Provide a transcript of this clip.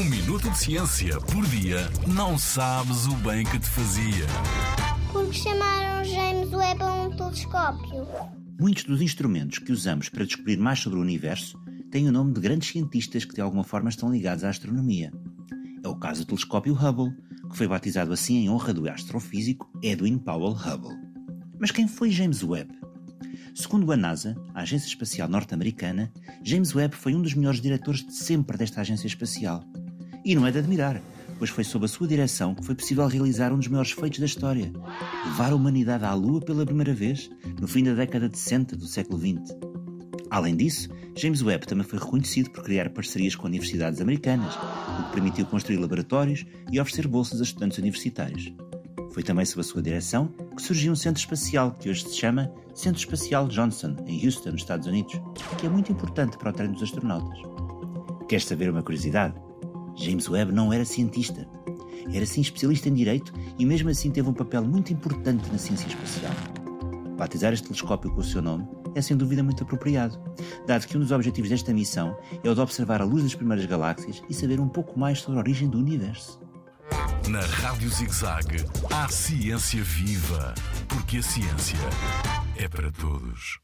Um minuto de ciência por dia não sabes o bem que te fazia. Porque chamaram James Webb a um telescópio. Muitos dos instrumentos que usamos para descobrir mais sobre o universo têm o nome de grandes cientistas que de alguma forma estão ligados à astronomia. É o caso do telescópio Hubble, que foi batizado assim em honra do astrofísico Edwin Powell Hubble. Mas quem foi James Webb? Segundo a NASA, a Agência Espacial Norte-Americana, James Webb foi um dos melhores diretores de sempre desta agência espacial. E não é de admirar, pois foi sob a sua direção que foi possível realizar um dos maiores feitos da história: levar a humanidade à Lua pela primeira vez, no fim da década de 60 do século XX. Além disso, James Webb também foi reconhecido por criar parcerias com universidades americanas, o que permitiu construir laboratórios e oferecer bolsas a estudantes universitários. Foi também sob a sua direção que surgiu um centro espacial que hoje se chama Centro Espacial Johnson, em Houston, nos Estados Unidos, que é muito importante para o treino dos astronautas. Queres saber uma curiosidade? James Webb não era cientista. Era sim especialista em Direito e mesmo assim teve um papel muito importante na ciência espacial. Batizar este telescópio com o seu nome é sem dúvida muito apropriado, dado que um dos objetivos desta missão é o de observar a luz das primeiras galáxias e saber um pouco mais sobre a origem do universo. Na Rádio ZigZag, há ciência viva, porque a ciência é para todos.